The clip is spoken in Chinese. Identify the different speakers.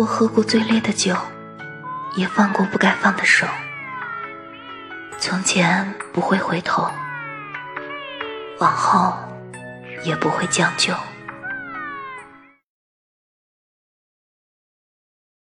Speaker 1: 我喝过最烈的酒也放过不该放的手。从前不会回头往后也不会将就。